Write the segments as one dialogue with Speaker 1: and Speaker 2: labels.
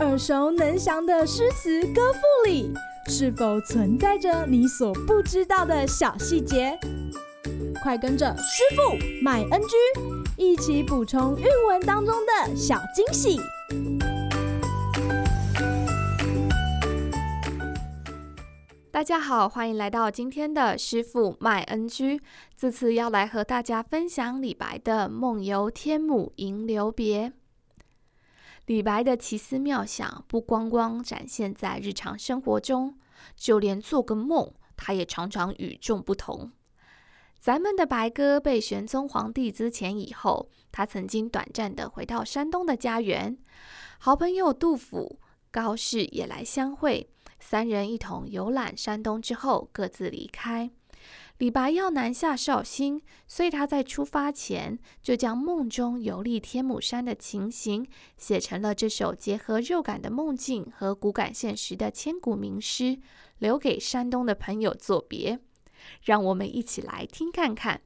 Speaker 1: 耳熟能详的诗词歌赋里，是否存在着你所不知道的小细节？快跟着师傅麦恩居一起补充韵文当中的小惊喜！
Speaker 2: 大家好，欢迎来到今天的师傅麦恩居。这次要来和大家分享李白的《梦游天姥吟留别》。李白的奇思妙想不光光展现在日常生活中，就连做个梦，他也常常与众不同。咱们的白鸽被玄宗皇帝之前以后，他曾经短暂的回到山东的家园，好朋友杜甫、高适也来相会，三人一同游览山东之后各自离开。李白要南下绍兴，所以他在出发前就将梦中游历天姥山的情形写成了这首结合肉感的梦境和骨感现实的千古名诗，留给山东的朋友作别。让我们一起来听看看：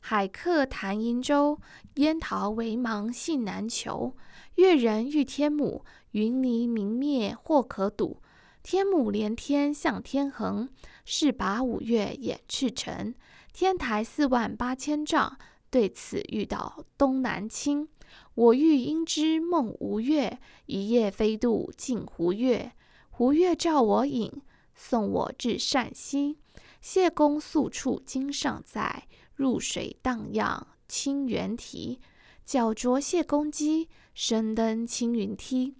Speaker 2: 海客谈瀛洲，烟桃微茫信难求。越人欲天姥，云霓明灭或可睹。天姥连天向天横，势拔五岳掩赤城。天台四万八千丈，对此欲倒东南倾。我欲因之梦吴越，一夜飞渡镜湖月。湖月照我影，送我至剡溪。谢公宿处今尚在，入水荡漾清猿啼。脚着谢公屐，身登青云梯。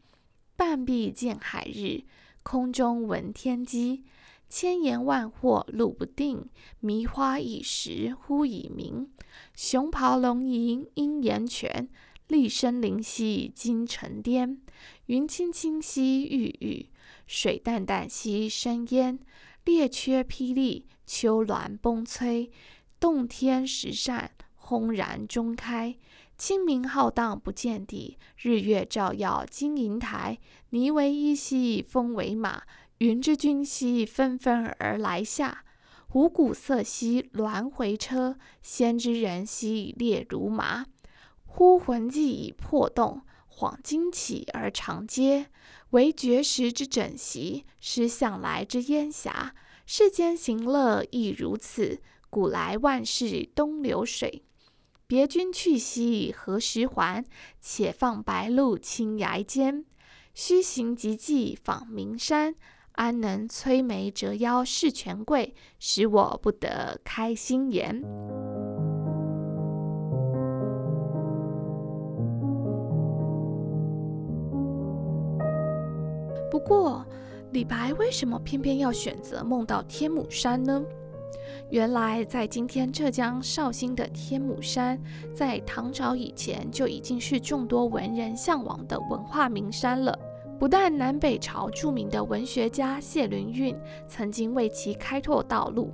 Speaker 2: 半壁见海日。空中闻天鸡，千言万惑路不定，迷花一时忽已明。熊咆龙吟应岩泉，栗声灵犀惊沉淀。云青青兮郁郁，水澹澹兮生烟。列缺霹雳，丘峦崩摧，洞天石扇轰然中开。清明浩荡不见底，日月照耀金银台。霓为衣兮风为马，云之君兮纷纷而来下。五鼓瑟兮鸾回车，仙之人兮列如麻。忽魂悸以魄动，恍惊起而长嗟。惟绝世之枕席，失向来之烟霞。世间行乐亦如此，古来万事东流水。别君去兮何时还？且放白鹿青崖间。须行极迹访名山，安能摧眉折腰事权贵，使我不得开心颜。不过，李白为什么偏偏要选择梦到天姥山呢？原来，在今天浙江绍兴的天姥山，在唐朝以前就已经是众多文人向往的文化名山了。不但南北朝著名的文学家谢灵运曾经为其开拓道路，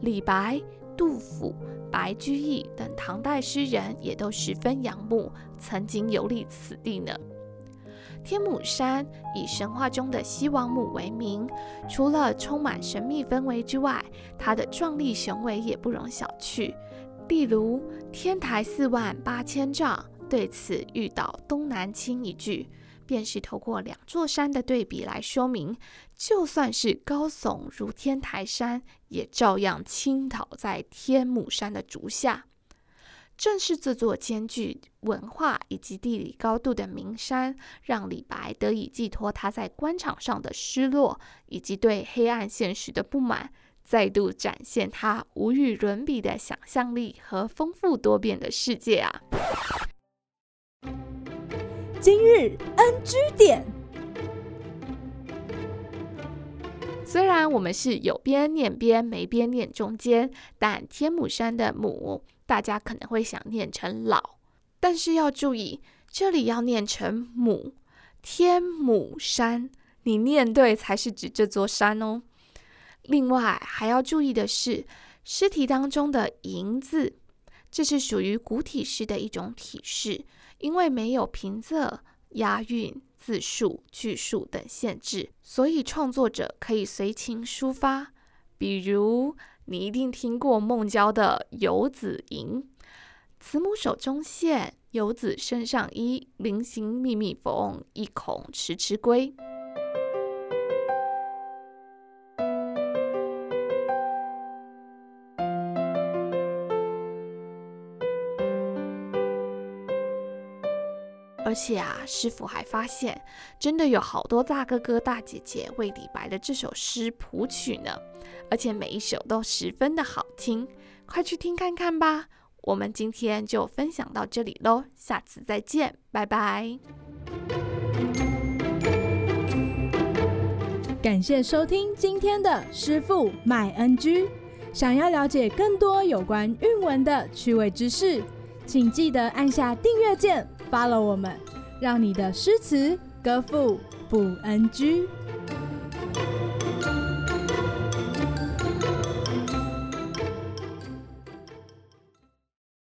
Speaker 2: 李白、杜甫、白居易等唐代诗人也都十分仰慕，曾经游历此地呢。天母山以神话中的西王母为名，除了充满神秘氛围之外，它的壮丽雄伟也不容小觑。例如“天台四万八千丈，对此欲倒东南倾”一句，便是透过两座山的对比来说明，就算是高耸如天台山，也照样倾倒在天母山的足下。正是这座兼具文化以及地理高度的名山，让李白得以寄托他在官场上的失落，以及对黑暗现实的不满，再度展现他无与伦比的想象力和丰富多变的世界啊！
Speaker 1: 今日 NG 点，
Speaker 2: 虽然我们是有边念边，没边念中间，但天姥山的姥。大家可能会想念成老，但是要注意，这里要念成母。天母山，你念对才是指这座山哦。另外还要注意的是，诗题当中的“吟”字，这是属于古体诗的一种体式，因为没有平仄、押韵、字数、句数等限制，所以创作者可以随情抒发，比如。你一定听过孟郊的《游子吟》：“慈母手中线，游子身上衣，临行密密缝，意恐迟迟归。而且啊，师傅还发现，真的有好多大哥哥大姐姐为李白的这首诗谱曲呢，而且每一首都十分的好听，快去听看看吧。我们今天就分享到这里喽，下次再见，拜拜。
Speaker 1: 感谢收听今天的师傅麦恩居。想要了解更多有关韵文的趣味知识，请记得按下订阅键。发了我们，让你的诗词歌赋不 NG。